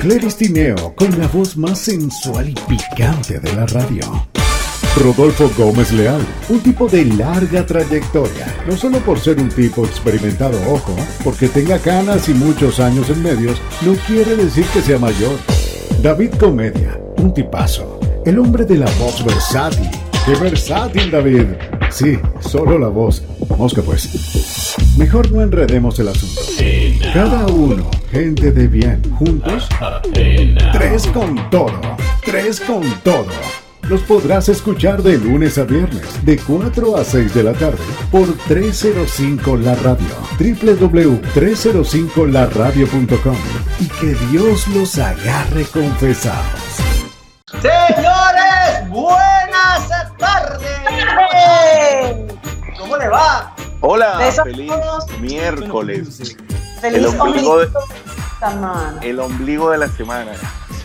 Cleris Tineo con la voz más sensual y picante de la radio. Rodolfo Gómez Leal, un tipo de larga trayectoria, no solo por ser un tipo experimentado, ojo, porque tenga canas y muchos años en medios, no quiere decir que sea mayor. David Comedia, un tipazo, el hombre de la voz versátil. ¡Qué versátil, David! Sí, solo la voz. Mosca pues. Mejor no enredemos el asunto. Cada uno, gente de bien, juntos. Tres con todo. Tres con todo. Los podrás escuchar de lunes a viernes, de 4 a 6 de la tarde, por 305 La Radio, www.305laradio.com. Y que Dios los agarre confesados. Señores, tardes. ¿Cómo le va? Hola, feliz miércoles. Feliz el ombligo, de, semana. el ombligo de la semana.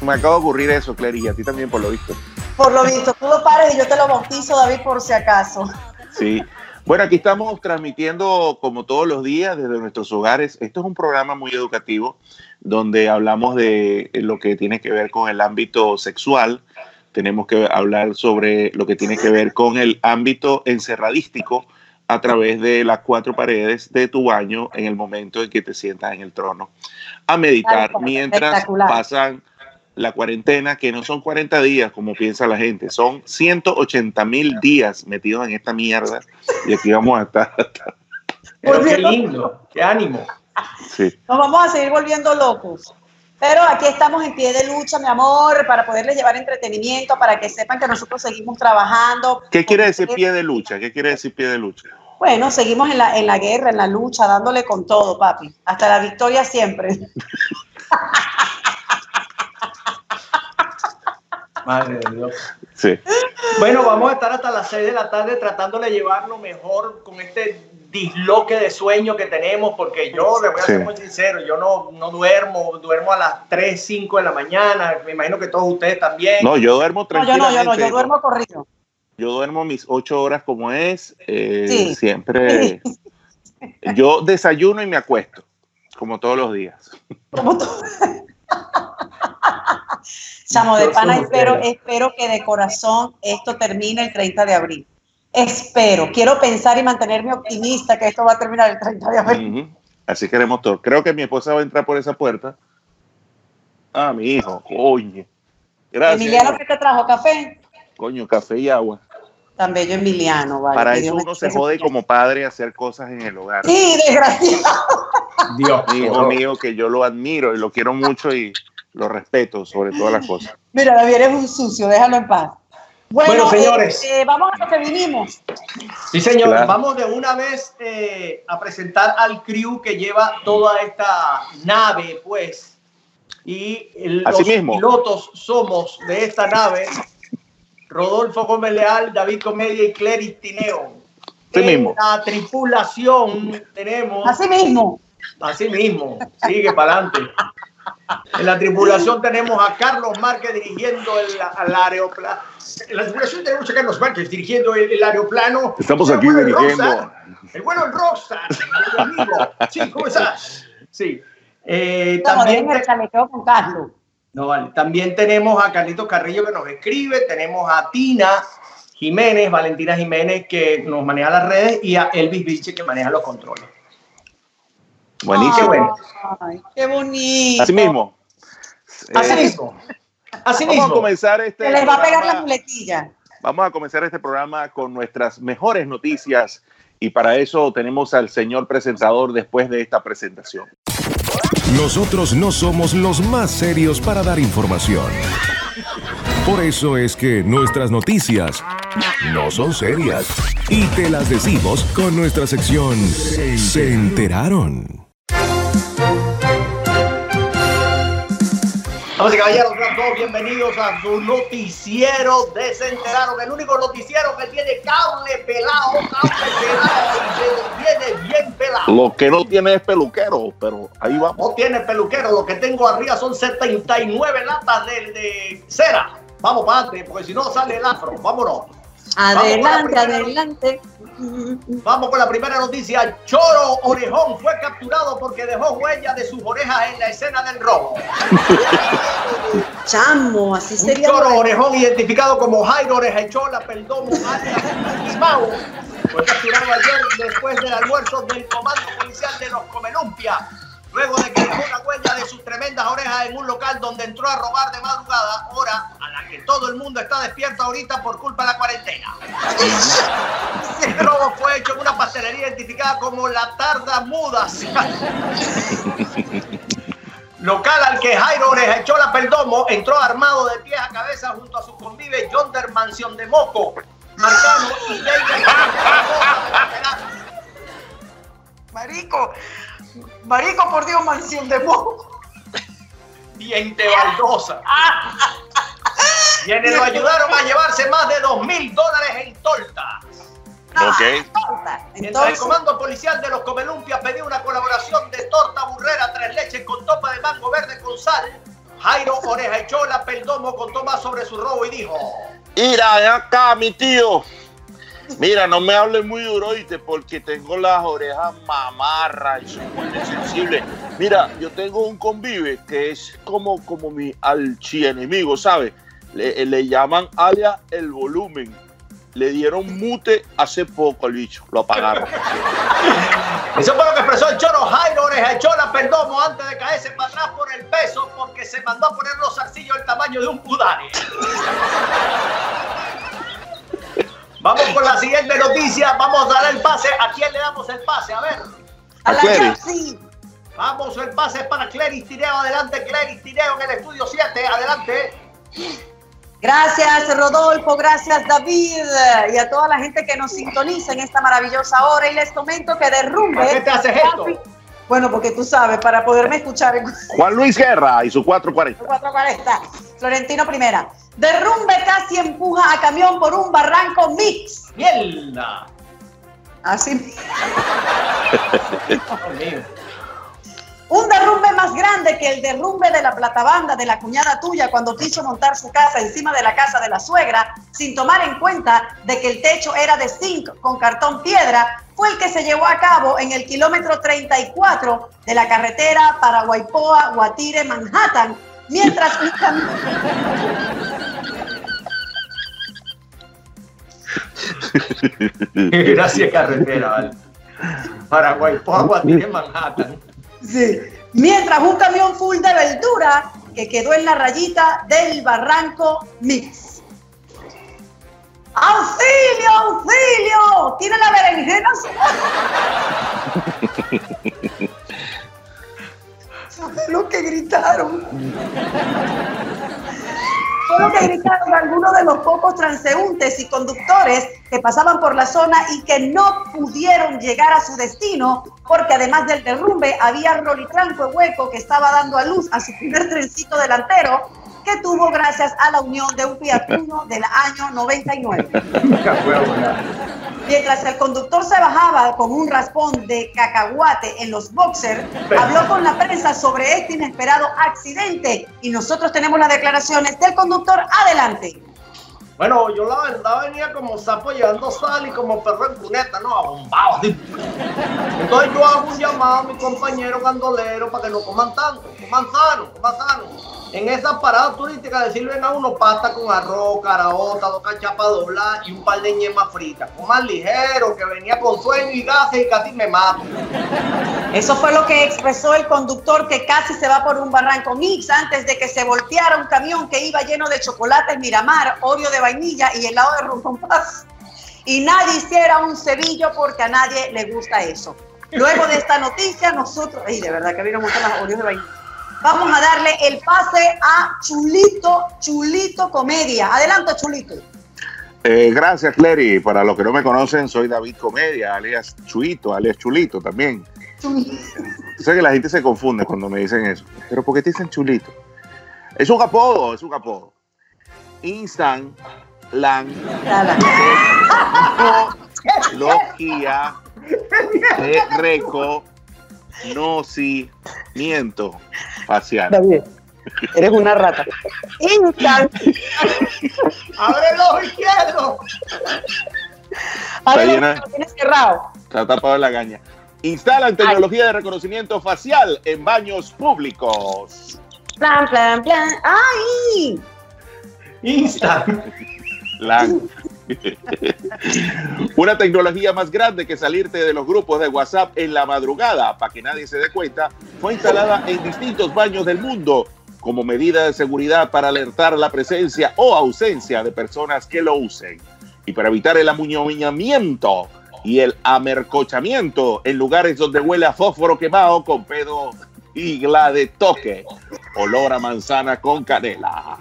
Me acaba de ocurrir eso, Clary, y a ti también por lo visto. Por lo visto, tú lo pares y yo te lo bautizo, David, por si acaso. Sí. Bueno, aquí estamos transmitiendo como todos los días desde nuestros hogares. Esto es un programa muy educativo donde hablamos de lo que tiene que ver con el ámbito sexual. Tenemos que hablar sobre lo que tiene que ver con el ámbito encerradístico a través de las cuatro paredes de tu baño en el momento en que te sientas en el trono a meditar mientras pasan la cuarentena, que no son 40 días como piensa la gente, son 180 mil días metidos en esta mierda y aquí vamos a estar. Pero qué lindo, qué ánimo. Sí. Nos vamos a seguir volviendo locos. Pero aquí estamos en pie de lucha, mi amor, para poderles llevar entretenimiento, para que sepan que nosotros seguimos trabajando. ¿Qué quiere decir pie de lucha? ¿Qué quiere decir pie de lucha? Bueno, seguimos en la, en la guerra, en la lucha, dándole con todo, papi. Hasta la victoria siempre. Madre de Dios. Sí. Bueno, vamos a estar hasta las 6 de la tarde tratando de llevarlo mejor con este disloque de sueño que tenemos, porque yo le voy a ser Sí. muy sincero, yo no, no duermo, duermo a las 3, 5 de la mañana, me imagino que todos ustedes también. No, yo duermo No, yo no, yo tranquilamente. no, yo duermo corrido. Yo duermo mis ocho horas como es. eh, Sí. Siempre. Yo desayuno y me acuesto, como todos los días. Como. Chamo, de pana espero, espero que de corazón esto termine el 30 de abril. Espero, quiero pensar y mantenerme optimista que esto va a terminar el 30 de abril. Ujú. Así queremos todos. Creo que mi esposa va a entrar por esa puerta. Ah, mi hijo, coño. Gracias. Emiliano, ¿qué te trajo? ¿Café? Coño, café y agua. Tan bello Emiliano, vale. Para eso uno se jode como padre hacer cosas en el hogar. Sí, desgraciado. Dios hijo mío, que yo lo admiro y lo quiero mucho y lo respeto sobre todas las cosas. Mira, David, eres un sucio, déjalo en paz. Bueno, Bueno, señores. eh, eh, vamos a lo que vinimos. Sí, señor. Claro. Vamos de una vez eh, a presentar al crew que lleva toda esta nave, pues. Y el- los mismo. pilotos somos de esta nave Rodolfo Gómez Leal, David Comedia y Cleris Tineo. Así en mismo. la tripulación tenemos, Así mismo. así mismo, sigue para adelante. En la tripulación tenemos a Carlos Márquez dirigiendo el, el aeroplano. En la tripulación tenemos a Carlos Márquez dirigiendo el, el aeroplano. Estamos El aquí bueno dirigiendo. Rockstar, el bueno el Rockstar, mi amigo. Sí, ¿cómo estás? Sí. Eh, Estamos también, en el con Carlos. no, vale. También tenemos a Carlitos Carrillo que nos escribe, tenemos a Tina Jiménez, Valentina Jiménez que nos maneja las redes y a Elvis Vilche que maneja los controles. Buenísimo. Qué bueno. Ay, qué bonito. Así mismo. Así Eh, mismo. Así Vamos a comenzar este Se les va a pegar la muletilla. Vamos a comenzar este programa con nuestras mejores noticias y para eso tenemos al señor presentador después de esta presentación. Nosotros no somos los más serios para dar información. Por eso es que nuestras noticias no son serias. Y te las decimos con nuestra sección Se enteraron. Vamos y caballeros, todos bienvenidos a su noticiero Desenteraron, el único noticiero que tiene cable pelado, cable pelado que lo tiene bien pelado. Lo que no tiene es peluquero, pero ahí vamos. No tiene peluquero, lo que tengo arriba son 79 latas de, de cera. Vamos para adelante, porque si no sale el afro, vámonos. Adelante, adelante. Vamos con la primera noticia. Choro Orejón fue capturado porque dejó huella de sus orejas en la escena del robo. Chamo, así Un sería. choro bueno. orejón identificado como Jairo Orejachola Perdomo Mau fue capturado ayer después del almuerzo del comando policial de los Comelumpia. Luego de que dejó una huella de sus tremendas orejas en un local donde entró a robar de madrugada, hora a la que todo el mundo está despierto ahorita por culpa de la cuarentena. El robo fue hecho en una pastelería identificada como La Tarda Mudas. Local al que Jairo Orejachola Perdomo entró armado de pies a cabeza junto a su convive Yonder Mansión de Moco, Marcano y Jaime. Marico, marico, por Dios, mansión de moco. Diente Baldosa. Quienes lo ayudaron a llevarse más de dos mil dólares en torta. Ok. Mientras el comando policial de los Comelumpias pedía una colaboración de torta burrera tres leches con topa de mango verde con sal, Jairo Orejachola Perdomo contó más sobre su robo y dijo: Mira, acá, mi tío. Mira, no me hables muy duro, oíste, porque tengo las orejas mamarras y soy muy sensible. Mira, yo tengo un convive que es como, como mi archienemigo, ¿sabes? Le, le llaman alias el volumen. Le dieron mute hace poco al bicho, lo apagaron. Eso fue lo que expresó el choro Jairo Orejachola Perdomo antes de caerse para atrás por el peso porque se mandó a poner los zarcillos del tamaño de un pudare. Vamos con la siguiente noticia. Vamos a dar el pase. ¿A quién le damos el pase? A ver. a la Clary. Jessy. Vamos, el pase es para Cleris Tireo. Adelante, Cleris Tireo en el estudio 7. Adelante. Gracias, Rodolfo. Gracias, David. Y a toda la gente que nos sintoniza en esta maravillosa hora. Y les comento que derrumbe. ¿Por qué te haces esto? Bueno, porque tú sabes, para poderme escuchar Juan Luis Guerra y su 440. 440. Florentino Primera. Derrumbe casi empuja a camión por un barranco mix. ¡Mierda! Así. Un derrumbe más grande que el derrumbe de la platabanda de la cuñada tuya cuando quiso montar su casa encima de la casa de la suegra, sin tomar en cuenta de que el techo era de zinc con cartón piedra, fue el que se llevó a cabo en el kilómetro 34 de la carretera para Guaypoa, Guatire, Manhattan, mientras un camión... Gracias, carretera. Vale. Paraguay, Pogua, tiene Manhattan. Sí. Mientras un camión full de verdura que quedó en la rayita del barranco mix. ¡Auxilio, auxilio! ¡Tiene la berenjena! ¿Sabes lo que gritaron? Fue lo que gritaron algunos de los pocos transeúntes y conductores que pasaban por la zona y que no pudieron llegar a su destino porque además del derrumbe había rolitranco hueco que estaba dando a luz a su primer trencito delantero que tuvo gracias a la unión de un Fiat del año 99. Mientras el conductor se bajaba con un raspón de cacahuate en los boxers, habló con la prensa sobre este inesperado accidente y nosotros tenemos las declaraciones del conductor. Adelante. Bueno, yo la verdad venía como sapo llevando sal y como perro en cuneta, ¿no? Abombado. Entonces yo hago un llamado a mi compañero gandolero para que no coman tanto, coman sano, coman sano. En esas paradas turísticas le sirven a uno pasta con arroz, caraota, dos cachapas dobladas y un par de ñemas fritas. Coman ligero, que venía con sueño y gases y casi me mato. Eso fue lo que expresó el conductor que casi se va por un barranco mix antes de que se volteara un camión que iba lleno de chocolates Miramar, Oreo de vainilla y helado de con paz. Y nadie hiciera un cebillo porque a nadie le gusta eso. Luego de esta noticia, nosotros, ay, de verdad que vieron mucho las Oreos de vainilla. Vamos a darle el pase a Chulito, Chulito Comedia. Adelante, Chulito. Eh, gracias, Clery. Para los que no me conocen, soy David Comedia, alias Chuito, alias Chulito también. Sé que la gente se confunde cuando me dicen eso. Pero ¿por qué te dicen Chulito? Es un apodo, es un apodo. Instant, Lan, Logia, Reco, Nocimiento facial. bien. Eres una rata. Instant. Abre el ojo izquierdo. Abre el llena. ojo, lo tienes cerrado. Está tapado en la gaña. Instalan tecnología de reconocimiento facial en baños públicos. Plan, plan, plan. ¡Ay! Insta. Una tecnología más grande que salirte de los grupos de WhatsApp en la madrugada, para que nadie se dé cuenta, fue instalada en distintos baños del mundo como medida de seguridad para alertar la presencia o ausencia de personas que lo usen y para evitar el amuñoñamiento y el amercochamiento en lugares donde huele a fósforo quemado con pedo igla de toque, olor a manzana con canela.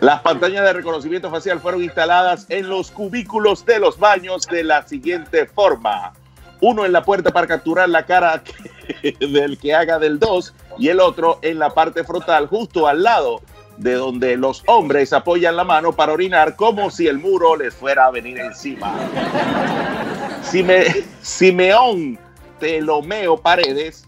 Las pantallas de reconocimiento facial fueron instaladas en los cubículos de los baños de la siguiente forma. Uno en la puerta para capturar la cara del que haga del 2 y el otro en la parte frontal justo al lado de donde los hombres apoyan la mano para orinar como si el muro les fuera a venir encima. Sime- Simeón Telomeo Paredes,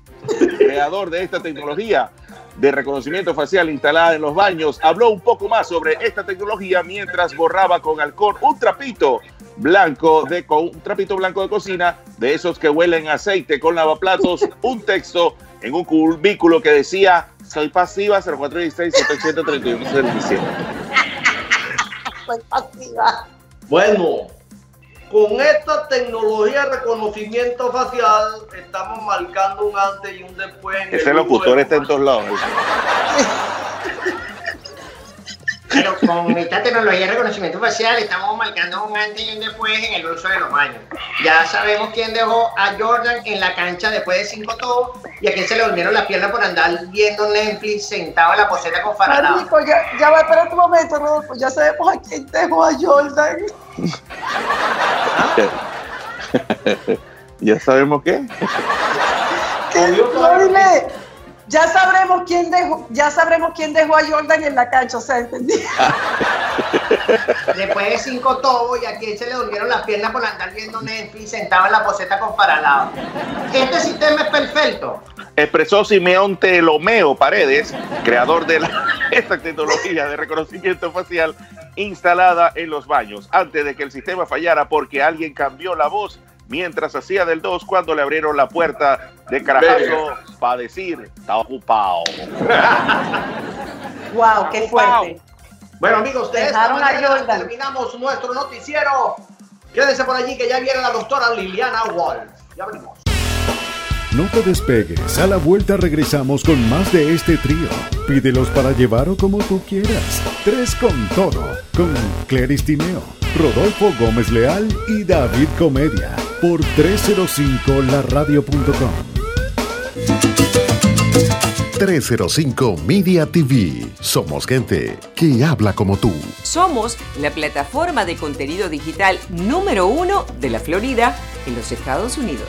creador de esta tecnología de reconocimiento facial instalada en los baños, habló un poco más sobre esta tecnología mientras borraba con alcohol un trapito blanco de un trapito blanco de cocina de esos que huelen aceite con lavaplatos, un texto en un cubículo que decía soy pasiva 0416 731 67. Soy pasiva. Bueno, con esta tecnología de reconocimiento facial estamos marcando un antes y un después. en el Ese locutor está en todos lados. Pero con esta tecnología de reconocimiento facial estamos marcando un antes y un después en el uso de los baños. Ya sabemos quién dejó a Jordan en la cancha después de cinco tobos y a quién se le durmieron las piernas por andar viendo Netflix sentado en la poseta con Faraday. Marico, ya, ya va, espera un momento, Rodolfo. Ya sabemos a quién dejó a Jordan. ¿Ya sabemos qué? ¿Qué? No, dile, ya sabremos quién dejó, ya sabremos quién dejó a Jordan en la cancha, o sea, entendí. Después de cinco tobos y a quién se le durmieron las piernas por andar viendo Netflix sentado en la poseta con Faraday. Este sistema es perfecto. Expresó Simeón Telomeo Paredes, creador de la- esta tecnología de reconocimiento facial instalada en los baños, antes de que el sistema fallara porque alguien cambió la voz mientras hacía del 2 cuando le abrieron la puerta de carajazo para decir, está ocupado. Wow, qué fuerte. Bueno, amigos, de esta manera terminamos nuestro noticiero. Quédense por allí que ya viene la doctora Liliana Wolf. Ya venimos. No te despegues, a la vuelta regresamos con más de este trío. Pídelos para llevar o como tú quieras. Tres con todo, con Cleris Tineo, Rodolfo Gómez Leal y David Comedia, por 305laradio.com. 305 Media TV. Somos gente que habla como tú. Somos la plataforma de contenido digital número uno de la Florida en los Estados Unidos.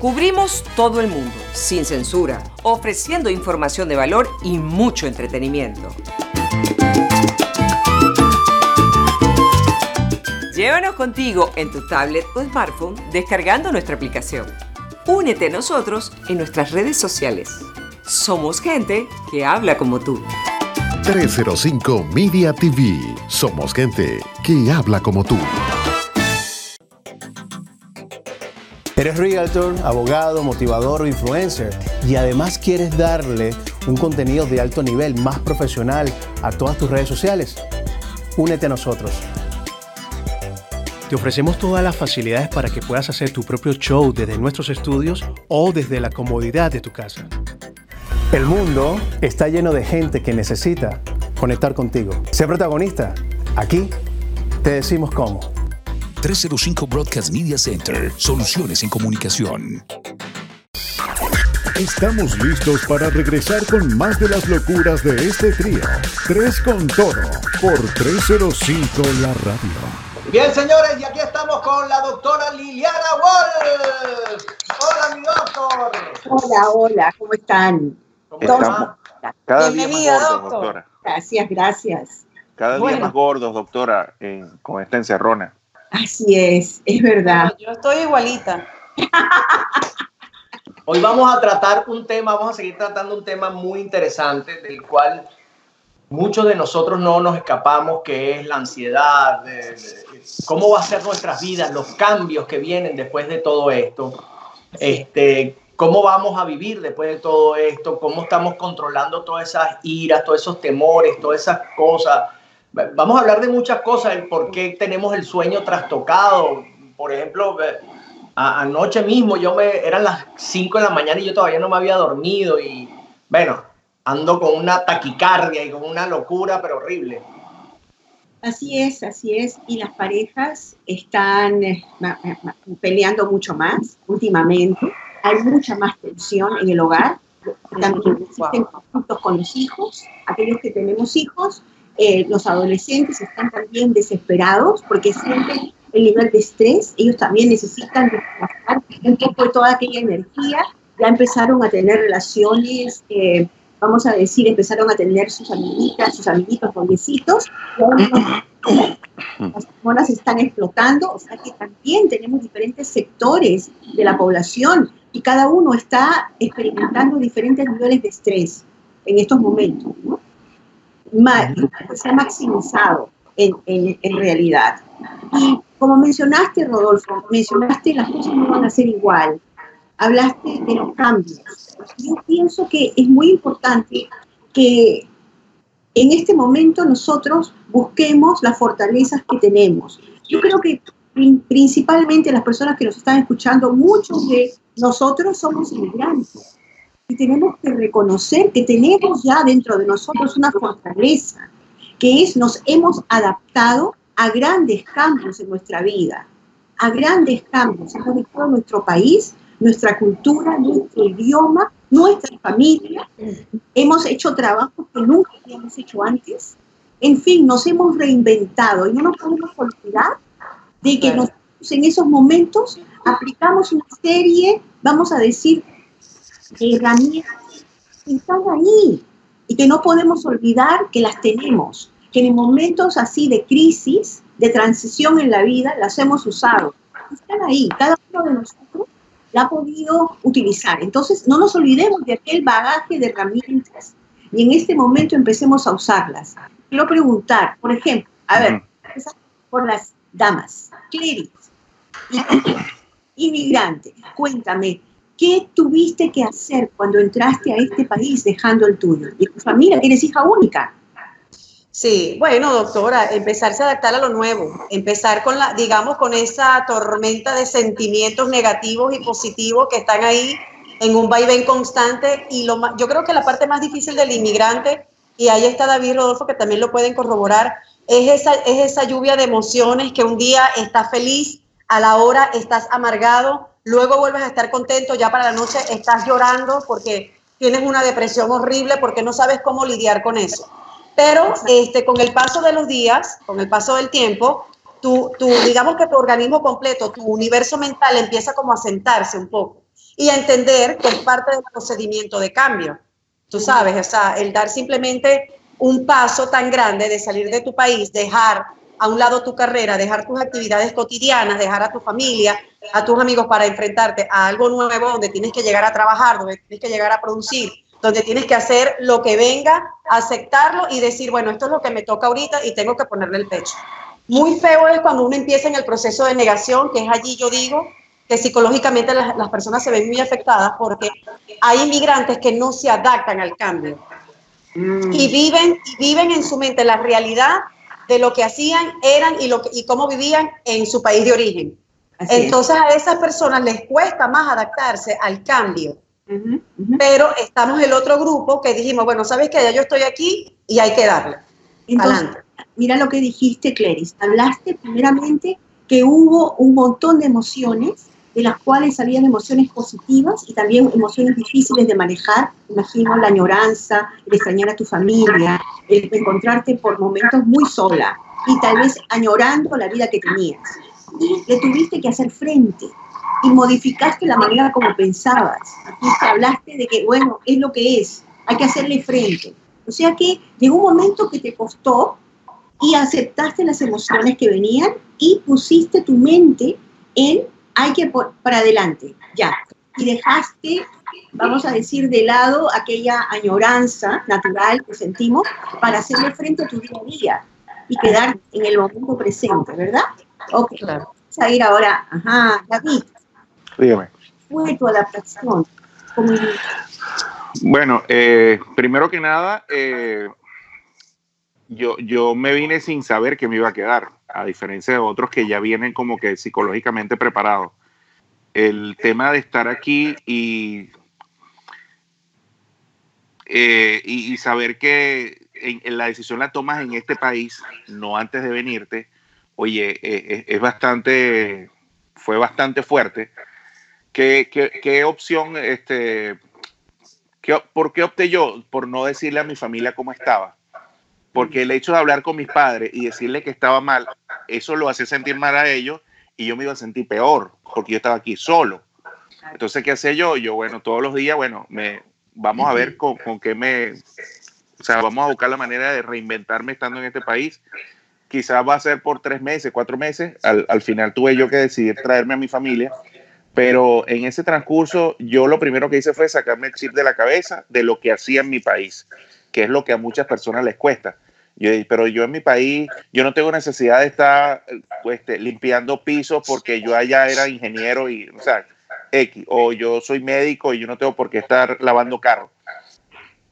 Cubrimos todo el mundo, sin censura, ofreciendo información de valor y mucho entretenimiento. Llévanos contigo en tu tablet o smartphone descargando nuestra aplicación. Únete a nosotros en nuestras redes sociales. Somos gente que habla como tú. 305 Media TV. Somos gente que habla como tú. Eres realtor, abogado, motivador o influencer y además quieres darle un contenido de alto nivel, más profesional a todas tus redes sociales. Únete a nosotros. Te ofrecemos todas las facilidades para que puedas hacer tu propio show desde nuestros estudios o desde la comodidad de tu casa. El mundo está lleno de gente que necesita conectar contigo. Sé protagonista. Aquí te decimos cómo. 305 Broadcast Media Center. Soluciones en comunicación. Estamos listos para regresar con más de las locuras de este trío. Tres con todo, por 305 la radio. Bien, señores, y aquí estamos con la doctora Liliana Wolf. Hola, mi doctor. Hola, hola, ¿cómo están? ¿Cómo Estamos está? cada día más Bienvenida, gordos, doctor. doctora. Gracias, gracias. Cada día más gordos, doctora, con esta encerrona. Así es, es verdad. Yo estoy igualita. Hoy vamos a tratar un tema, vamos a seguir tratando un tema muy interesante del cual muchos de nosotros no nos escapamos, que es la ansiedad, cómo va a ser nuestras vidas, los cambios que vienen después de todo esto, este, cómo vamos a vivir después de todo esto, cómo estamos controlando todas esas iras, todos esos temores, todas esas cosas. Vamos a hablar de muchas cosas, el por qué tenemos el sueño trastocado. Por ejemplo, a, anoche mismo yo me eran las 5 de la mañana y yo todavía no me había dormido y bueno, ando con una taquicardia y con una locura, pero horrible. Así es, así es. Y las parejas están eh, peleando mucho más últimamente. Hay mucha más tensión en el hogar. También existen conflictos con los hijos. Aquellos que tenemos hijos, eh, los adolescentes están también desesperados porque sienten el nivel de estrés. Ellos también necesitan descansar un poco de toda aquella energía. Ya empezaron a tener relaciones. Eh, vamos a decir, empezaron a tener sus amiguitas, sus amiguitos noviecitos, las hormonas están explotando, o sea que también tenemos diferentes sectores de la población y cada uno está experimentando diferentes niveles de estrés en estos momentos, ¿no? se ha maximizado en, en, en realidad. Y como mencionaste, Rodolfo, mencionaste las cosas no van a ser igual, hablaste de los cambios. Yo pienso que es muy importante que en este momento nosotros busquemos las fortalezas que tenemos. Yo creo que principalmente las personas que nos están escuchando, muchos de nosotros somos inmigrantes y tenemos que reconocer que tenemos ya dentro de nosotros una fortaleza, que es nos hemos adaptado a grandes cambios en nuestra vida, a grandes cambios. Hemos dejado nuestro país nuestra cultura, nuestro idioma, nuestra familia. Hemos hecho trabajos que nunca habíamos hecho antes. En fin, nos hemos reinventado y no nos podemos olvidar de que nosotros en esos momentos aplicamos una serie, vamos a decir, de herramientas que están ahí y que no podemos olvidar que las tenemos, que en momentos así de crisis, de transición en la vida, las hemos usado. Están ahí, cada uno de nosotros la ha podido utilizar. Entonces, no nos olvidemos de aquel bagaje de herramientas y en este momento empecemos a usarlas. Quiero preguntar, por ejemplo, a ver, por las damas, Cliris, inmigrante, cuéntame, ¿qué tuviste que hacer cuando entraste a este país dejando el tuyo? Y tu familia, eres hija única. Sí, bueno, doctora, empezarse a adaptar a lo nuevo, empezar con la, digamos, con esa tormenta de sentimientos negativos y positivos que están ahí en un vaivén constante. Y lo yo creo que la parte más difícil del inmigrante, y ahí está David Rodolfo, que también lo pueden corroborar, es esa, es esa lluvia de emociones que un día estás feliz, a la hora estás amargado, luego vuelves a estar contento, ya para la noche estás llorando porque tienes una depresión horrible, porque no sabes cómo lidiar con eso. Pero este, con el paso de los días, con el paso del tiempo, tu, tu, digamos que tu organismo completo, tu universo mental empieza como a sentarse un poco y a entender que es parte del procedimiento de cambio. Tú sabes, o sea, el dar simplemente un paso tan grande de salir de tu país, dejar a un lado tu carrera, dejar tus actividades cotidianas, dejar a tu familia, a tus amigos para enfrentarte a algo nuevo donde tienes que llegar a trabajar, donde tienes que llegar a producir, donde tienes que hacer lo que venga, aceptarlo y decir, bueno, esto es lo que me toca ahorita y tengo que ponerle el pecho. Muy feo es cuando uno empieza en el proceso de negación, que es allí yo digo que psicológicamente las, las personas se ven muy afectadas porque hay inmigrantes que no se adaptan al cambio mm. y, viven, y viven en su mente la realidad de lo que hacían, eran y, lo que, y cómo vivían en su país de origen. Así Entonces es. a esas personas les cuesta más adaptarse al cambio pero estamos el otro grupo que dijimos, bueno, sabes que ya yo estoy aquí y hay que darle. Entonces, Adelante. mira lo que dijiste, Cleris. Hablaste primeramente que hubo un montón de emociones, de las cuales salían emociones positivas y también emociones difíciles de manejar. Imagino la añoranza, el extrañar a tu familia, el encontrarte por momentos muy sola y tal vez añorando la vida que tenías. Y le tuviste que hacer frente y modificaste la manera como pensabas. Aquí hablaste de que, bueno, es lo que es, hay que hacerle frente. O sea que llegó un momento que te costó y aceptaste las emociones que venían y pusiste tu mente en hay que por, para adelante, ya. y dejaste, vamos a decir, de lado aquella añoranza natural que sentimos para hacerle frente a tu día a día y quedar en el momento presente, ¿verdad? Ok, vamos a ir ahora, ajá, David. Dígame. ¿Fue tu adaptación? como Bueno, eh, primero que nada, eh, yo, yo me vine sin saber que me iba a quedar, a diferencia de otros que ya vienen como que psicológicamente preparados. El tema de estar aquí y, eh, y, saber que en, la decisión la tomas en este país, no antes de venirte, oye, es bastante, fue bastante fuerte ¿Qué, qué, opción, este, qué, por qué opté yo por no decirle a mi familia cómo estaba? Porque el hecho de hablar con mis padres y decirle que estaba mal, eso lo hacía sentir mal a ellos y yo me iba a sentir peor porque yo estaba aquí solo. Entonces, ¿qué hacía yo? Yo, bueno, todos los días, bueno, me, vamos a ver con, con qué me, o sea, vamos a buscar la manera de reinventarme estando en este país. Quizás va a ser por tres meses, cuatro meses. Al, al final tuve yo que decidir traerme a mi familia pero en ese transcurso, yo lo primero que hice fue sacarme el chip de la cabeza de lo que hacía en mi país, que es lo que a muchas personas les cuesta. Pero yo en mi país, yo no tengo necesidad de estar este, limpiando pisos porque yo allá era ingeniero y, o sea, X, o yo soy médico y yo no tengo por qué estar lavando carros.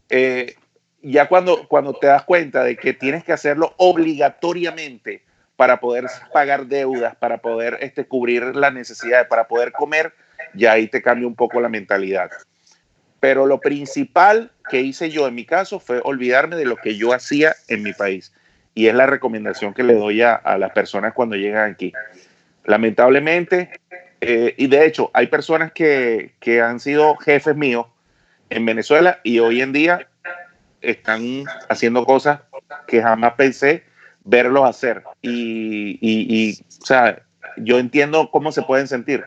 Eh, ya cuando, cuando te das cuenta de que tienes que hacerlo obligatoriamente para poder pagar deudas, para poder este, cubrir las necesidades, para poder comer, ya ahí te cambia un poco la mentalidad. Pero lo principal que hice yo en mi caso fue olvidarme de lo que yo hacía en mi país. Y es la recomendación que le doy a, las personas cuando llegan aquí. Lamentablemente, eh, y de hecho, hay personas que, que han sido jefes míos en Venezuela y hoy en día están haciendo cosas que jamás pensé verlos hacer. Y, y, o sea, yo entiendo cómo se pueden sentir.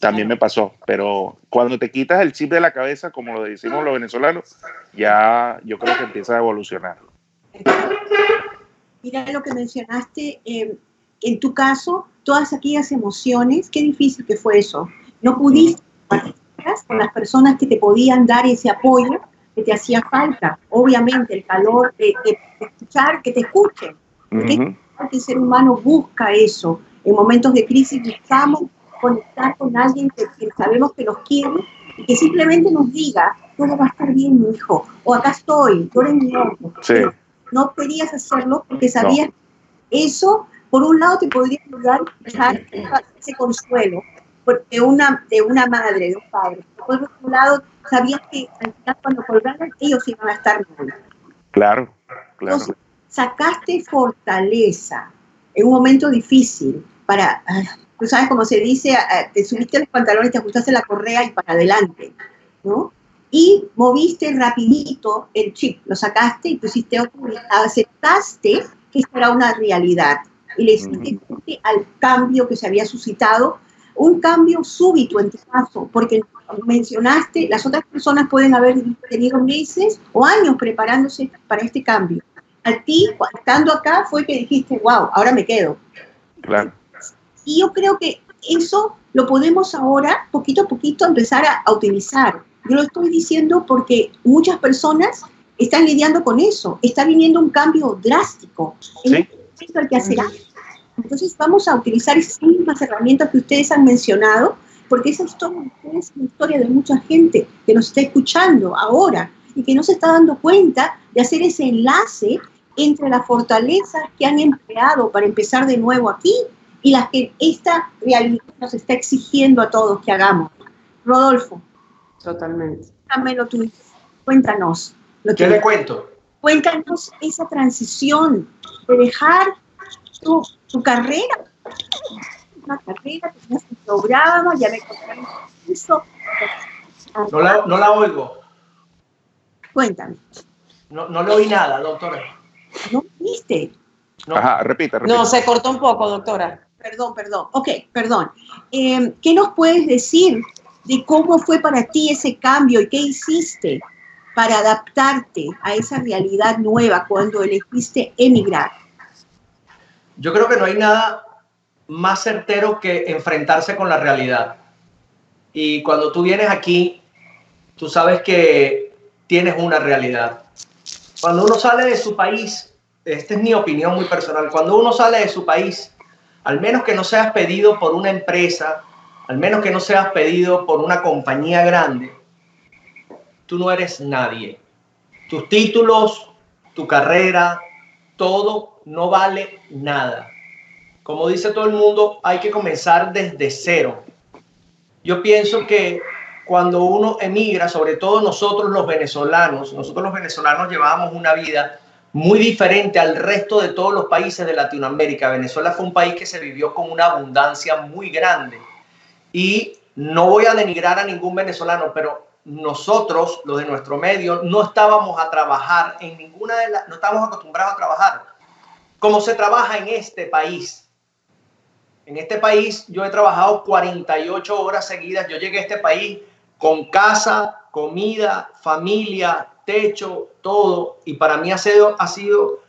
También me pasó, pero cuando te quitas el chip de la cabeza, como lo decimos los venezolanos, ya yo creo que empieza a evolucionar. Mira lo que mencionaste, eh, en tu caso, todas aquellas emociones, qué difícil que fue eso. No pudiste con las personas que te podían dar ese apoyo que te hacía falta. Obviamente, el calor de, escuchar, que te escuchen. Porque el ser humano busca eso. En momentos de crisis buscamos conectar con alguien que, sabemos que nos quiere y que simplemente nos diga, todo va a estar bien, mi hijo, o acá estoy, tú eres mi hijo. No querías hacerlo porque sabías eso, por un lado, te podría ayudar a ese consuelo de una, de una madre, de un padre. Por otro lado, sabías que al final cuando colgaran ellos iban a estar mal. Claro, claro. Entonces, sacaste fortaleza en un momento difícil para, ah, tú sabes cómo se dice, ah, te subiste los pantalones, te ajustaste la correa y para adelante, ¿no? Y moviste rapidito el chip, lo sacaste y pusiste otro, aceptaste que esto era una realidad y le hiciste al cambio que se había suscitado un cambio súbito en tu caso, porque mencionaste, las otras personas pueden haber tenido meses o años preparándose para este cambio. A ti, estando acá, fue que dijiste, wow, ahora me quedo. Claro. Y yo creo que eso lo podemos ahora, poquito a poquito, empezar a, utilizar. Yo lo estoy diciendo porque muchas personas están lidiando con eso. Está viniendo un cambio drástico. ¿Sí? En que hacer entonces vamos a utilizar esas mismas herramientas que ustedes han mencionado, porque esa historia es una historia de mucha gente que nos está escuchando ahora y que no se está dando cuenta de hacer ese enlace entre las fortalezas que han empleado para empezar de nuevo aquí y las que esta realidad nos está exigiendo a todos que hagamos. Rodolfo. Totalmente. Tú, cuéntanos. Lo que, ¿Qué le cuento? Cuéntanos esa transición de dejar tu tu carrera, una carrera, tenías un programa, ya me contaron eso. No la, no la oigo. Cuéntame. No, no le oí nada, doctora. ¿No viste? No. Ajá, repita, repita. No, se cortó un poco, doctora. Perdón, perdón. Ok, perdón. Eh, ¿Qué nos puedes decir de cómo fue para ti ese cambio y qué hiciste para adaptarte a esa realidad nueva cuando elegiste emigrar? Yo creo que no hay nada más certero que enfrentarse con la realidad. Y cuando tú vienes aquí, tú sabes que tienes una realidad. Cuando uno sale de su país, esta es mi opinión muy personal, cuando uno sale de su país, al menos que no seas pedido por una empresa, al menos que no seas pedido por una compañía grande, tú no eres nadie. Tus títulos, tu carrera, todo no vale nada. Como dice todo el mundo, hay que comenzar desde cero. Yo pienso que cuando uno emigra, sobre todo nosotros los venezolanos, nosotros los venezolanos llevábamos una vida muy diferente al resto de todos los países de Latinoamérica. Venezuela fue un país que se vivió con una abundancia muy grande. Y no voy a denigrar a ningún venezolano, pero nosotros, los de nuestro medio, no estábamos a trabajar en ninguna de las, no estábamos acostumbrados a trabajar como se trabaja en este país. En este país yo he trabajado 48 horas seguidas. Yo llegué a este país con casa, comida, familia, techo, todo. Y para mí ha sido, ha sido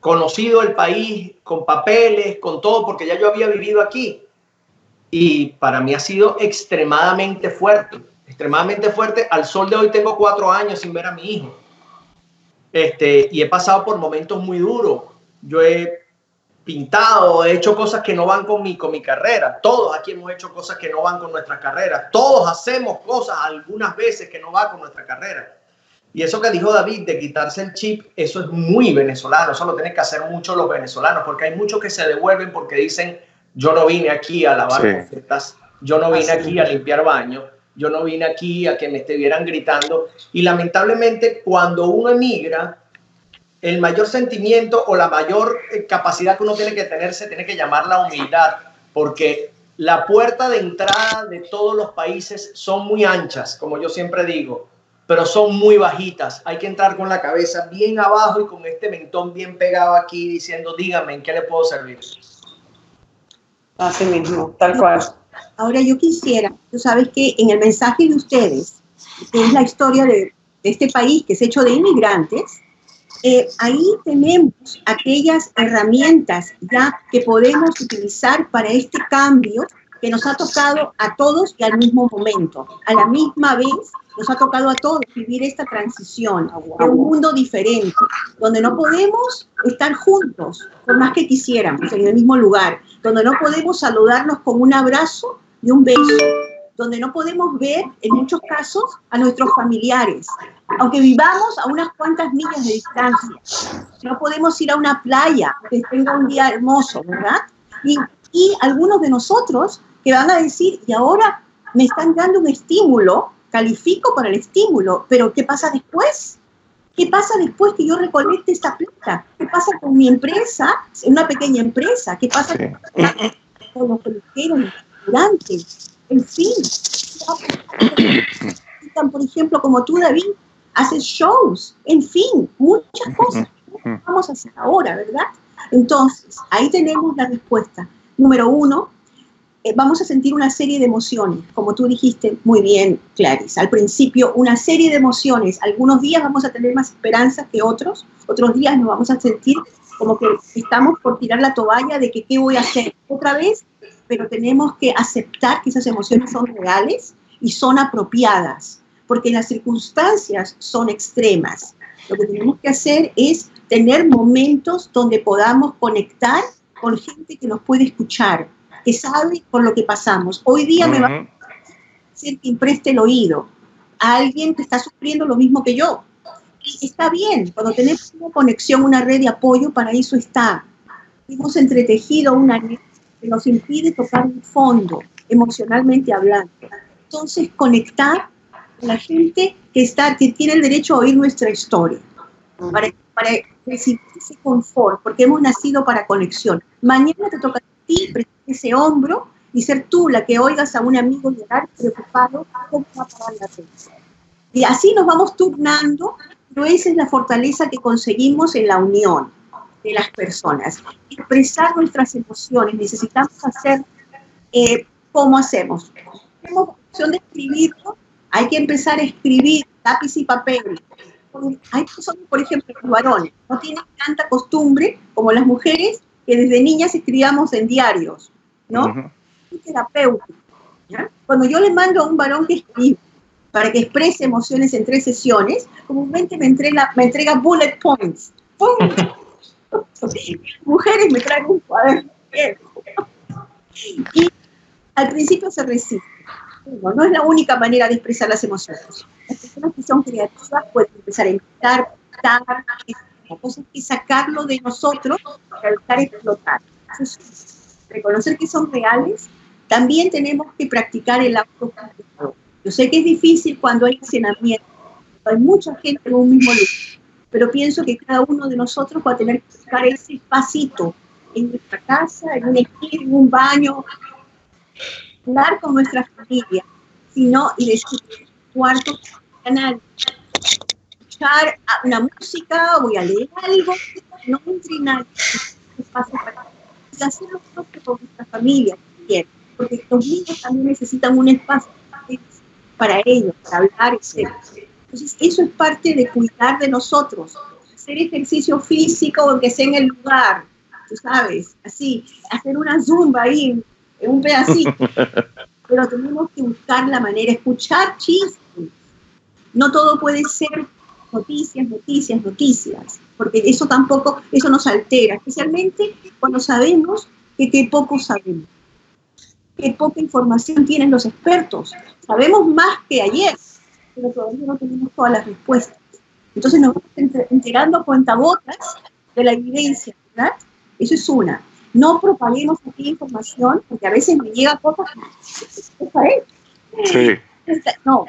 conocido el país con papeles, con todo, porque ya yo había vivido aquí. Y para mí ha sido extremadamente fuerte, extremadamente fuerte. Al sol de hoy tengo cuatro años sin ver a mi hijo. Este, y he pasado por momentos muy duros. Yo he pintado, he hecho cosas que no van con mi, con mi carrera. Todos aquí hemos hecho cosas que no van con nuestra carrera. Todos hacemos cosas algunas veces que no van con nuestra carrera. Y eso que dijo David de quitarse el chip, eso es muy venezolano. Eso lo tienen que hacer mucho los venezolanos, porque hay muchos que se devuelven porque dicen, yo no vine aquí a lavar sí. yo no vine aquí a limpiar baños, yo no vine aquí a que me estuvieran gritando. Y lamentablemente cuando uno emigra, el mayor sentimiento o la mayor eh, capacidad que uno tiene que tener se tiene que llamar la humildad, porque la puerta de entrada de todos los países son muy anchas, como yo siempre digo, pero son muy bajitas. Hay que entrar con la cabeza bien abajo y con este mentón bien pegado aquí diciendo, dígame, ¿en qué le puedo servir? Así mismo, tal cual. Ahora yo quisiera, tú sabes que en el mensaje de ustedes, que es la historia de, este país que es hecho de inmigrantes, eh, ahí tenemos aquellas herramientas ya que podemos utilizar para este cambio que nos ha tocado a todos y al mismo momento. A la misma vez nos ha tocado a todos vivir esta transición de un mundo diferente, donde no podemos estar juntos, por más que quisiéramos, en el mismo lugar, donde no podemos saludarnos con un abrazo y un beso, donde no podemos ver, en muchos casos, a nuestros familiares, aunque vivamos a unas cuantas millas de distancia. No podemos ir a una playa que tenga un día hermoso, ¿verdad? Y, y algunos de nosotros que van a decir, y ahora me están dando un estímulo, califico para el estímulo, pero ¿qué pasa después? ¿Qué pasa después que yo recolecte esta plata? ¿Qué pasa con mi empresa, una pequeña empresa? ¿Qué pasa con los peluqueros, restaurantes? En fin, por ejemplo, como tú, David, haces shows, en fin, muchas cosas. Vamos a hacer ahora, ¿verdad? Entonces, ahí tenemos la respuesta. Número uno, eh, vamos a sentir una serie de emociones, como tú dijiste muy bien, Clarice. Al principio, una serie de emociones. Algunos días vamos a tener más esperanza que otros, otros días nos vamos a sentir como que estamos por tirar la toalla de que qué voy a hacer otra vez, pero tenemos que aceptar que esas emociones son reales y son apropiadas, porque las circunstancias son extremas. Lo que tenemos que hacer es tener momentos donde podamos conectar con gente que nos puede escuchar, que sabe por lo que pasamos. Hoy día uh -huh. me va a decir que preste el oído a alguien que está sufriendo lo mismo que yo. Y está bien, cuando tenemos una conexión, una red de apoyo, para eso está. Hemos entretejido una red que nos impide tocar un fondo, emocionalmente hablando. Entonces, conectar con la gente que, está, que tiene el derecho a oír nuestra historia, para, para recibir ese confort, porque hemos nacido para conexión. Mañana te toca a ti ese hombro y ser tú la que oigas a un amigo llorar preocupado cómo va a parar la atención. Y así nos vamos turnando, pero esa es la fortaleza que conseguimos en la unión de las personas. Expresar nuestras emociones, necesitamos hacer, eh, ¿cómo hacemos? Tenemos opción de escribirlo, hay que empezar a escribir lápiz y papel. Hay personas, por ejemplo, los varones, no tienen tanta costumbre como las mujeres que desde niñas escribíamos en diarios, ¿no? Uh -huh. terapéutico. ¿ya? Cuando yo le mando a un varón que escribe para que exprese emociones en tres sesiones, comúnmente me entrega, me entrega bullet points. ¡Pum! Mujeres me traen un cuaderno. Y al principio se resiste. No, no es la única manera de expresar las emociones. Las personas que son creativas pueden empezar a la cosa es que sacarlo de nosotros para evitar explotar. Entonces, reconocer que son reales, también tenemos que practicar el autocuidado. Yo sé que es difícil cuando hay hacinamiento, hay mucha gente en un mismo lugar, pero pienso que cada uno de nosotros va a tener que buscar ese espacito en nuestra casa, en un esquina, en un baño, hablar con nuestra familia, sino y decir, cuarto escuchar una música, voy a leer algo, no entre nadie, espacio para y propio con nuestra familia también, porque los niños también necesitan un espacio para ellos, para hablar, etc. Entonces, eso es parte de cuidar de nosotros, hacer ejercicio físico, aunque sea en el lugar, tú sabes, así, hacer una zumba ahí en un pedacito, pero tenemos que buscar la manera, escuchar chistes. No todo puede ser noticias, noticias, noticias, porque eso tampoco, eso nos altera, especialmente cuando sabemos que qué poco sabemos, qué poca información tienen los expertos. Sabemos más que ayer, pero todavía no tenemos todas las respuestas. Entonces nos vamos enterando cuentagotas de la evidencia, ¿verdad? Eso es una. No propaguemos aquí información, porque a veces me llega cosas Sí. No,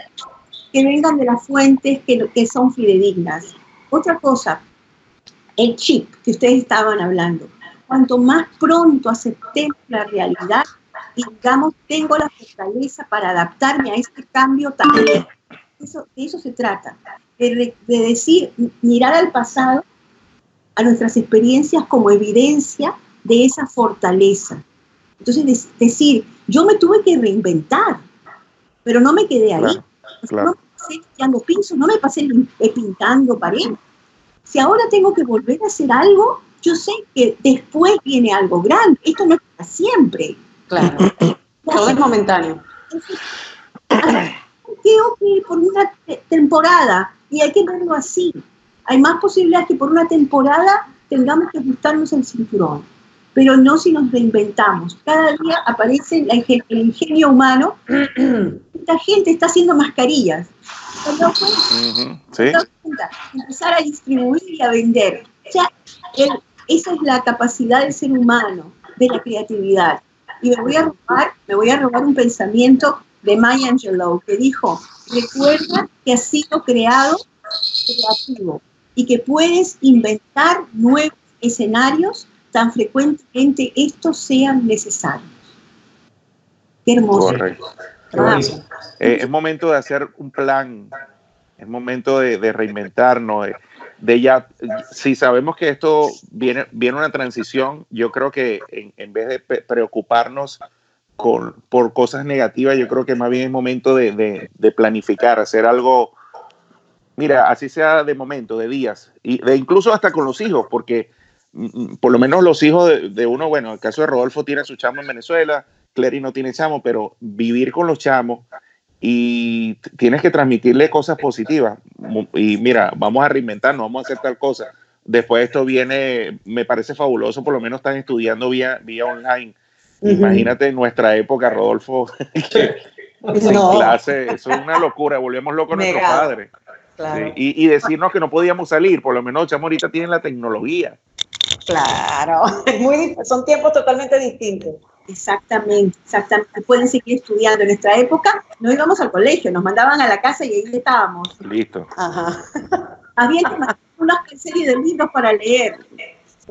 que vengan de las fuentes que, que son fidedignas. Otra cosa, el chip que ustedes estaban hablando. Cuanto más pronto aceptemos la realidad digamos, tengo la fortaleza para adaptarme a este cambio también. Eso, de eso se trata, de, de decir, mirar al pasado, a nuestras experiencias como evidencia de esa fortaleza. Entonces, de, decir, yo me tuve que reinventar, pero no me quedé ahí. Claro, claro. No me pasé no me pasé pintando pared. Si ahora tengo que volver a hacer algo, yo sé que después viene algo grande. Esto no es para siempre. Claro. Todo es momentáneo. Creo que por una te temporada, y hay que verlo así, hay más posibilidades que por una temporada tengamos que ajustarnos el cinturón, pero no si nos reinventamos. Cada día aparece el ingenio humano. Esta gente está haciendo mascarillas. Uh -huh. ¿Sí? Empezar a distribuir y a vender. O sea, el, esa es la capacidad del ser humano, de la creatividad. Y me voy a robar, me voy a robar un pensamiento de Maya Angelou que dijo, recuerda que has sido creado creativo y que puedes inventar nuevos escenarios tan frecuentemente estos sean necesarios. Qué hermoso. Correcto. Ah. Eh, es momento de hacer un plan, es momento de, de reinventarnos, de, de, ya, si sabemos que esto viene, viene una transición, yo creo que en, en vez de preocuparnos con, por cosas negativas, yo creo que más bien es momento de, de, planificar, hacer algo, mira, así sea de momento, de días, y de incluso hasta con los hijos, porque por lo menos los hijos de, de, uno, bueno, en el caso de Rodolfo tiene su chamo en Venezuela, Clary no tiene chamo, pero vivir con los chamos y tienes que transmitirle cosas positivas. Y mira, vamos a reinventarnos, vamos a hacer tal cosa. Después esto viene, me parece fabuloso, por lo menos están estudiando vía, vía online. Uh -huh. Imagínate en nuestra época, Rodolfo, que no. en clase, eso es una locura, volvemos locos a nuestros padres. Claro. Sí, y, y, decirnos que no podíamos salir, por lo menos chamo ahorita tienen la tecnología. Claro, muy, son tiempos totalmente distintos. Exactamente, exactamente. Pueden seguir estudiando. En nuestra época no íbamos al colegio, nos mandaban a la casa y ahí estábamos. Listo. Ajá. Había que mandar una serie de libros para leer,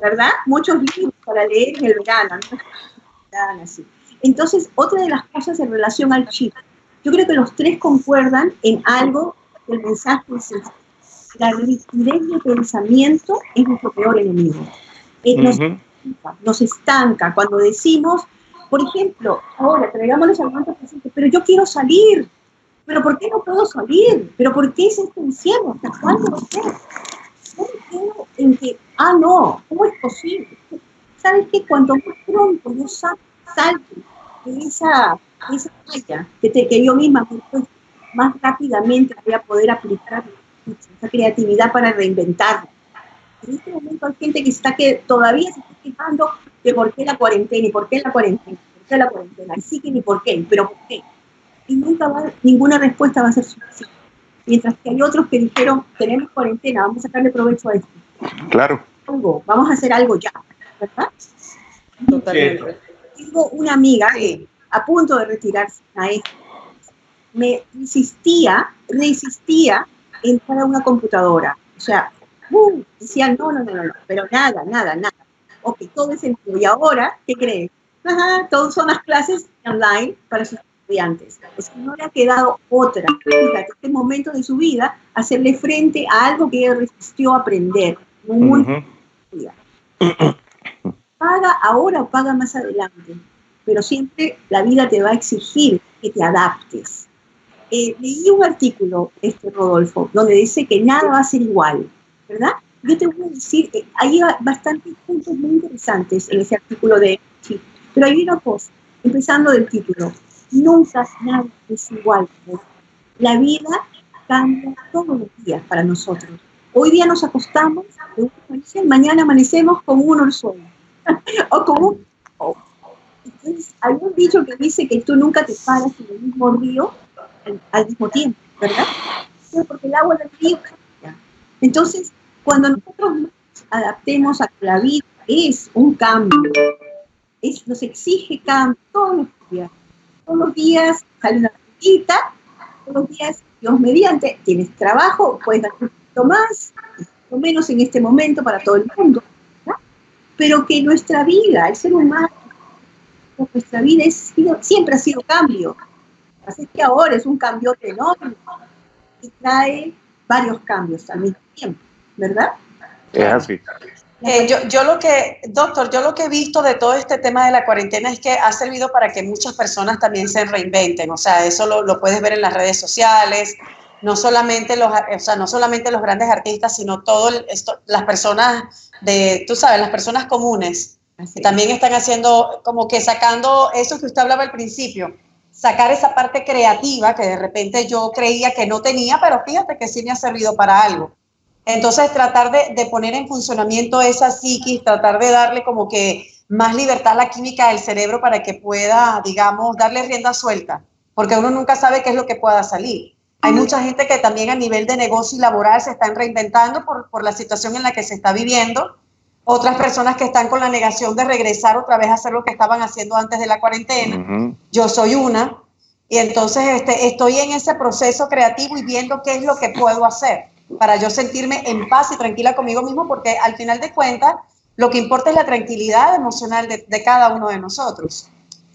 ¿verdad? Muchos libros para leer en el verano. ¿no? Entonces, otra de las cosas en relación al chip, yo creo que los tres concuerdan en algo del mensaje es la rigidez de pensamiento es nuestro peor enemigo. Eh, nos, uh -huh. nos estanca cuando decimos, por ejemplo, ahora traigamos los argumentos presentes, pero yo quiero salir, pero ¿por qué no puedo salir? ¿Pero por qué es este encierro? ¿Hasta cuándo va a ser? Me quedo en que, ah, no, ¿cómo es posible? ¿Sabes qué? Cuanto más pronto yo salgo de esa esa falla que, te, que yo misma más rápidamente voy a poder aplicar esa creatividad para reinventarlo. En este momento hay gente que está que todavía se está quejando de por qué la cuarentena y por qué la cuarentena, por qué la cuarentena, y sí que ni por qué, pero por qué. Y nunca va, ninguna respuesta va a ser suficiente. Mientras que hay otros que dijeron, tenemos cuarentena, vamos a sacarle provecho a esto. Claro. Vamos a hacer algo ya, ¿verdad? Totalmente. Tengo una amiga que a punto de retirarse a esto, me resistía, resistía entrar a una computadora. O sea, uh, decía, no, no, no, no, pero nada, nada, nada. Ok, todo es en Y ahora, ¿qué crees? Ajá, todas son las clases online para sus estudiantes. Es que no le ha quedado otra, fíjate, este momento de su vida, hacerle frente a algo que ella resistió aprender. Muy Paga ahora o paga más adelante, pero siempre la vida te va a exigir que te adaptes. Eh, leí un artículo, este Rodolfo, donde dice que nada va a ser igual, ¿verdad? Yo te voy a decir, eh, hay bastantes puntos muy interesantes en ese artículo de sí, pero hay una cosa, empezando del título, nunca nada es igual. La vida cambia todos los días para nosotros. Hoy día nos acostamos, mañana amanecemos con uno el sueño. o con un... Entonces, hay un dicho que dice que tú nunca te paras en el mismo río al, mismo tiempo, ¿verdad? Porque el agua del río cambia. Entonces, cuando nosotros nos adaptemos a la vida es un cambio, nos exige cambio todos los días. Todos los días sale una ratita, todos los días, Dios mediante, tienes trabajo, puedes dar un poquito más, o menos en este momento para todo el mundo. Pero que nuestra vida, el ser humano, nuestra vida siempre ha sido cambio. Así que ahora es un cambio enorme y trae varios cambios al mismo tiempo, ¿verdad? Es así. Eh, yo, yo, lo que, doctor, yo lo que he visto de todo este tema de la cuarentena es que ha servido para que muchas personas también se reinventen. O sea, eso lo, lo puedes ver en las redes sociales. No solamente los, o sea, no solamente los grandes artistas, sino todas las personas de, tú sabes, las personas comunes, que también están haciendo, como que sacando eso que usted hablaba al principio, sacar esa parte creativa que de repente yo creía que no tenía, pero fíjate que sí me ha servido para algo. Entonces, tratar de, poner en funcionamiento esa psiquis, tratar de darle como que más libertad a la química del cerebro para que pueda, digamos, darle rienda suelta, porque uno nunca sabe qué es lo que pueda salir. Hay mucha gente que también a nivel de negocio y laboral se están reinventando por, por la situación en la que se está viviendo otras personas que están con la negación de regresar otra vez a hacer lo que estaban haciendo antes de la cuarentena. Yo soy una. Y entonces este, estoy en ese proceso creativo y viendo qué es lo que puedo hacer para yo sentirme en paz y tranquila conmigo mismo, porque al final de cuentas lo que importa es la tranquilidad emocional de, cada uno de nosotros.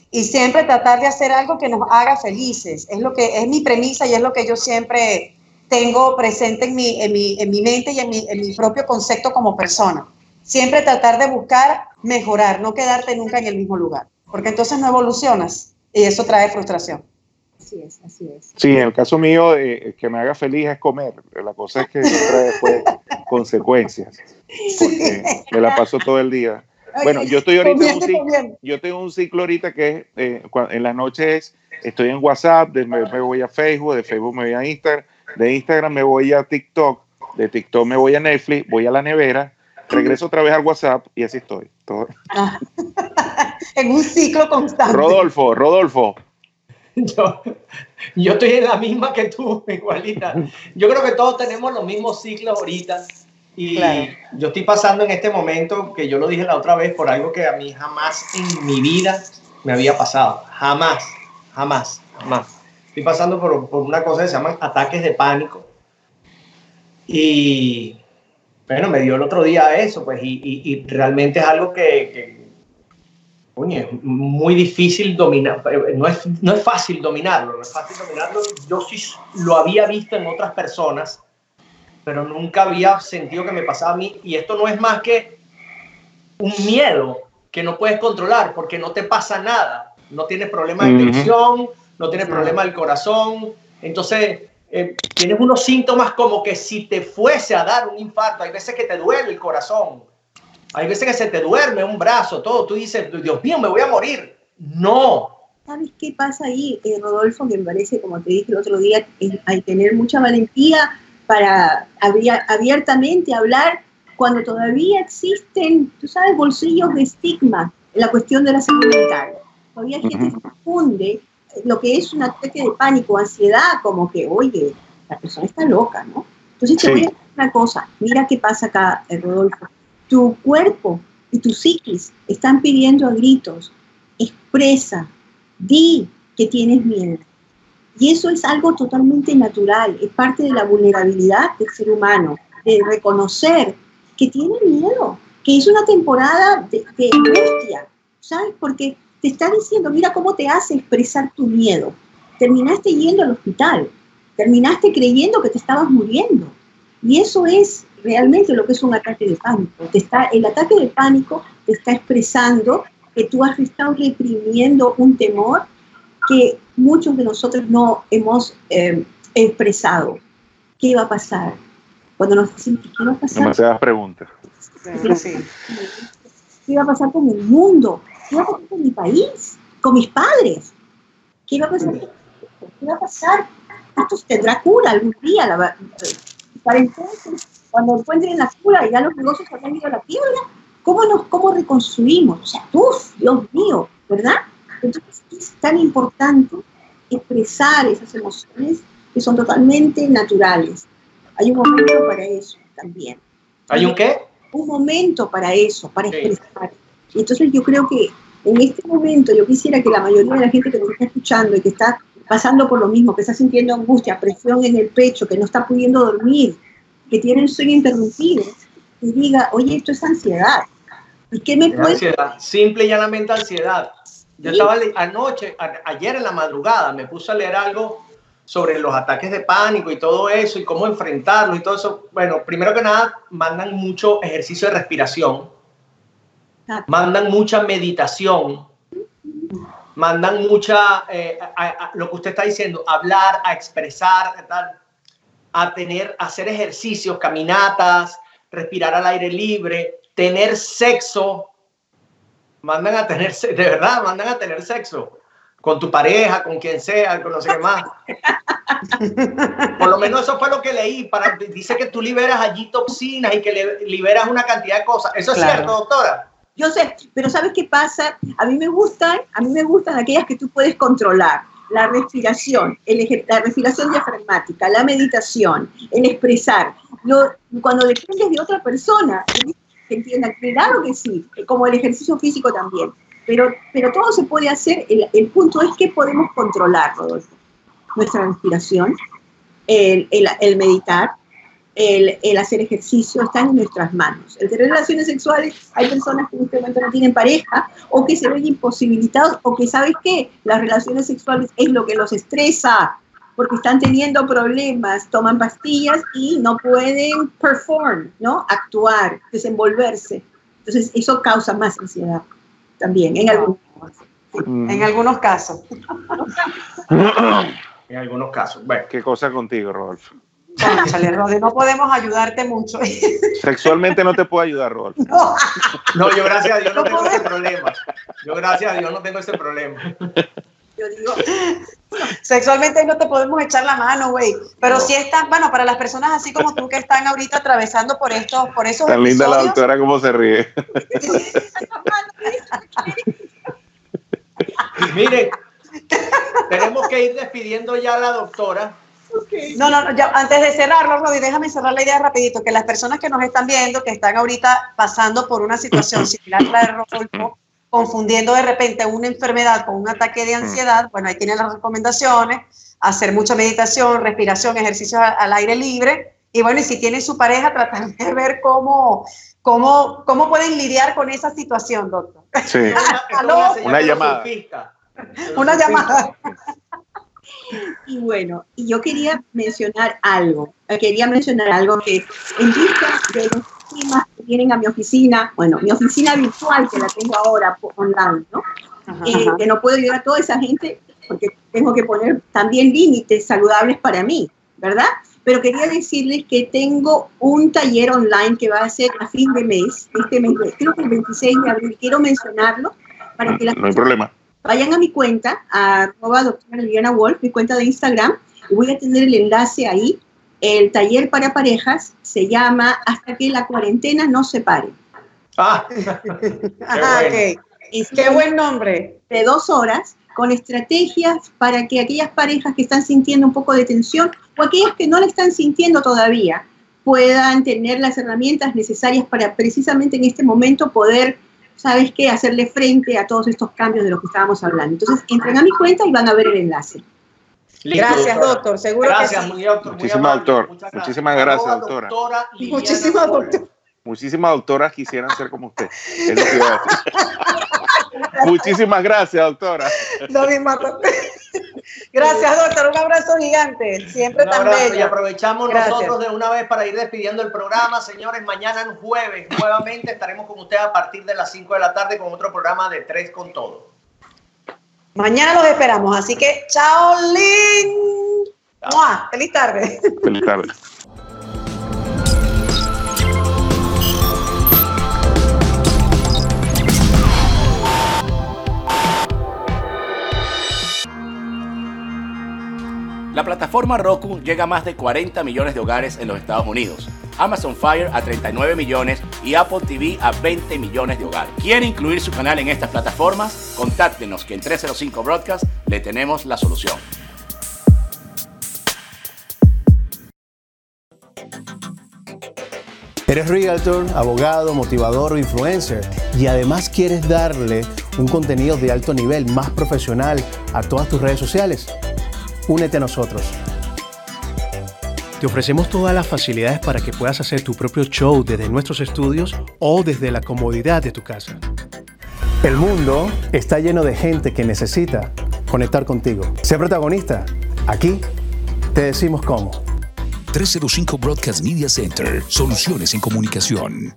Y siempre tratar de hacer algo que nos haga felices. Es lo que es mi premisa y es lo que yo siempre tengo presente en mi, en mi, en mi mente y en mi, en mi propio concepto como persona siempre tratar de buscar mejorar, no quedarte nunca en el mismo lugar, porque entonces no evolucionas y eso trae frustración. Así es, así es. Sí, en el caso mío, eh, que me haga feliz es comer. La cosa es que trae después consecuencias. Porque me la paso todo el día. Bueno, yo estoy ahorita en un ciclo, yo tengo un ciclo ahorita que es, eh, en las noches estoy en WhatsApp, de, me, me, voy a Facebook, de Facebook me voy a Instagram, de Instagram me voy a TikTok, de TikTok me voy a Netflix, voy a la nevera, regreso otra vez al WhatsApp y así estoy. Todo. en un ciclo constante. Rodolfo, Rodolfo. Yo, yo estoy en la misma que tú, igualita. Yo creo que todos tenemos los mismos ciclos ahorita. Y yo estoy pasando en este momento, que yo lo dije la otra vez, por algo que a mí jamás en mi vida me había pasado. Jamás, jamás, jamás. Estoy pasando por, por una cosa que se llaman ataques de pánico. Y bueno, me dio el otro día eso, pues, y, realmente es algo que, es muy difícil dominar, no es, no es fácil dominarlo, no es fácil dominarlo. Yo sí lo había visto en otras personas, pero nunca había sentido que me pasaba a mí, y esto no es más que un miedo que no puedes controlar porque no te pasa nada, no tienes problema de tensión, no tienes problema del corazón, entonces eh, tienes unos síntomas como que si te fuese a dar un infarto, hay veces que te duele el corazón, hay veces que se te duerme un brazo, todo, tú dices, Dios mío, me voy a morir. No, ¿Sabes qué pasa ahí, eh, Rodolfo? Que me parece, como te dije el otro día, es- hay que tener mucha valentía para abiertamente hablar cuando todavía existen, tú sabes, bolsillos de estigma en la cuestión de la salud mental. Todavía hay gente que confunde lo que es un ataque de pánico, ansiedad, como que, oye, la persona está loca, ¿no? Entonces te Sí. voy a decir una cosa, mira qué pasa acá, eh, Rodolfo. Tu cuerpo y tu psiquis están pidiendo a gritos, expresa, di que tienes miedo. Y eso es algo totalmente natural, es parte de la vulnerabilidad del ser humano, de reconocer que tiene miedo, que es una temporada de, angustia, ¿sabes? Porque te está diciendo, mira cómo te hace expresar tu miedo. Terminaste yendo al hospital, terminaste creyendo que te estabas muriendo. Y eso es realmente lo que es un ataque de pánico. Te está, el ataque de pánico te está expresando que tú has estado reprimiendo un temor que muchos de nosotros no hemos eh, expresado. ¿Qué va a pasar? Cuando nos decimos, ¿qué va a pasar? Demasiadas preguntas. ¿Qué va a pasar con el mundo? ¿Qué va a pasar con mi país? ¿Con mis padres? ¿Qué va a pasar? ¿Qué va a pasar? Esto tendrá cura algún día. La, va- para entonces, cuando encuentren la cura y ya los negocios habrán ido a la quiebra, ¿cómo nos cómo reconstruimos? O sea, ¡uf! Dios mío, ¿verdad? Entonces es tan importante expresar esas emociones que son totalmente naturales. Hay un momento para eso también ¿Hay un qué? un momento para eso, para Sí. expresar. Y entonces yo creo que en este momento yo quisiera que la mayoría de la gente que nos está escuchando y que está pasando por lo mismo, que está sintiendo angustia, presión en el pecho, que no está pudiendo dormir, que tiene el sueño interrumpido, y diga, oye, esto es ansiedad. ¿Y qué me puede ansiedad, simple y llanamente ansiedad. Yo Sí. estaba anoche, a- ayer en la madrugada, me puse a leer algo sobre los ataques de pánico y todo eso y cómo enfrentarlos y todo eso. Bueno, primero que nada, mandan mucho ejercicio de respiración, mandan mucha meditación, mandan mucha, eh, a- a- lo que usted está diciendo, hablar, a expresar, tal, a tener, a hacer ejercicios, caminatas, respirar al aire libre, tener sexo, mandan a tener, de verdad, mandan a tener sexo con tu pareja, con quien sea, con no sé qué más. Por lo menos eso fue lo que leí. Para, dice que tú liberas allí toxinas y que le- liberas una cantidad de cosas. ¿Eso es cierto, doctora? Yo sé, pero ¿sabes qué pasa? A mí me gustan, a mí me gustan aquellas que tú puedes controlar. La respiración, el la respiración diafragmática, la meditación, el expresar. Cuando dependes de otra persona, que entiendan, claro que sí, como el ejercicio físico también. Pero, pero todo se puede hacer, el, el punto es que podemos controlar, Rodolfo. Nuestra respiración, el- el meditar, el, el hacer ejercicio están en nuestras manos. El tener relaciones sexuales, hay personas que en este momento no tienen pareja o que se ven imposibilitados o que, ¿sabes qué? Las relaciones sexuales es lo que los estresa porque están teniendo problemas, toman pastillas y no pueden perform, ¿no? Actuar, desenvolverse. Entonces, eso causa más ansiedad también, en algunos En algunos casos. En algunos casos. Bueno, ¿Qué cosa contigo, Rodolfo? Rodi, no podemos ayudarte mucho. Sexualmente no te puedo ayudar, Rodolfo. No. no, yo gracias a Dios no tengo ese problema. Yo gracias a Dios no tengo ese problema. Yo digo, Sexualmente no te podemos echar la mano, güey. Pero sí están, bueno, para las personas así como tú que están ahorita atravesando por estos, por esos Tan linda la doctora como se ríe. Miren, tenemos que ir despidiendo ya a la doctora. No, no, no, ya, antes de cerrarlo, Rodi, déjame cerrar la idea rapidito, que las personas que nos están viendo, que están ahorita pasando por una situación similar a la de Rodolfo, confundiendo de repente una enfermedad con un ataque de ansiedad, bueno, ahí tienen las recomendaciones, hacer mucha meditación, respiración, ejercicios al aire libre, y bueno, y si tienen su pareja, tratar de ver cómo, cómo, cómo pueden lidiar con esa situación, doctor. Sí. Una llamada. Una llamada. Y bueno, y yo quería mencionar algo, eh, quería mencionar algo que en vista de los temas que vienen a mi oficina, bueno, mi oficina virtual que la tengo ahora online, ¿no? Eh, que no puedo ayudar a toda esa gente porque tengo que poner también límites saludables para mí, ¿verdad? Pero quería decirles que tengo un taller online que va a ser a fin de mes, este mes, de- creo que el 26 de abril, quiero mencionarlo para que las No hay problema. Vayan a mi cuenta, arroba doctora Liliana Wolf, mi cuenta de Instagram, y voy a tener el enlace ahí. El taller para parejas se llama Hasta que la cuarentena no se pare. Ah, Ajá, ok. Es Qué buen nombre. de dos horas con estrategias para que aquellas parejas que están sintiendo un poco de tensión o aquellas que no la están sintiendo todavía puedan tener las herramientas necesarias para precisamente en este momento poder, ¿sabes qué?, hacerle frente a todos estos cambios de los que estábamos hablando. Entonces, entren a mi cuenta y van a ver el enlace. listo, Gracias, doctor. Seguro Gracias, que sí. muy doctor. muy Muchísimas, amable, doctor. muchas Muchísimas gracias, doctora. Muchísimas, Wolf. Muchísimas doctoras quisieran ser como usted. Es lo que iba a decir. Muchísimas gracias, doctora. Lo mismo. Gracias, doctor. Un abrazo gigante. Siempre Un tan abrazo y bello. aprovechamos Gracias. nosotros de una vez para ir despidiendo el programa. Señores, mañana en jueves nuevamente estaremos con ustedes a partir de las 5 de la tarde con otro programa de Tres con Todo. Mañana los esperamos. Así que, chao, Lin. Feliz tarde. Feliz tarde. La plataforma Roku llega a más de 40 millones de hogares en los Estados Unidos, Amazon Fire a 39 millones y Apple TV a 20 millones de hogares. ¿Quiere incluir su canal en estas plataformas? Contáctenos que en 305 Broadcast le tenemos la solución. Eres realtor, abogado, motivador o influencer y además quieres darle un contenido de alto nivel, más profesional a todas tus redes sociales. Únete a nosotros. Te ofrecemos todas las facilidades para que puedas hacer tu propio show desde nuestros estudios o desde la comodidad de tu casa. El mundo está lleno de gente que necesita conectar contigo. Sé protagonista. Aquí te decimos cómo. 305 Broadcast Media Center. Soluciones en comunicación.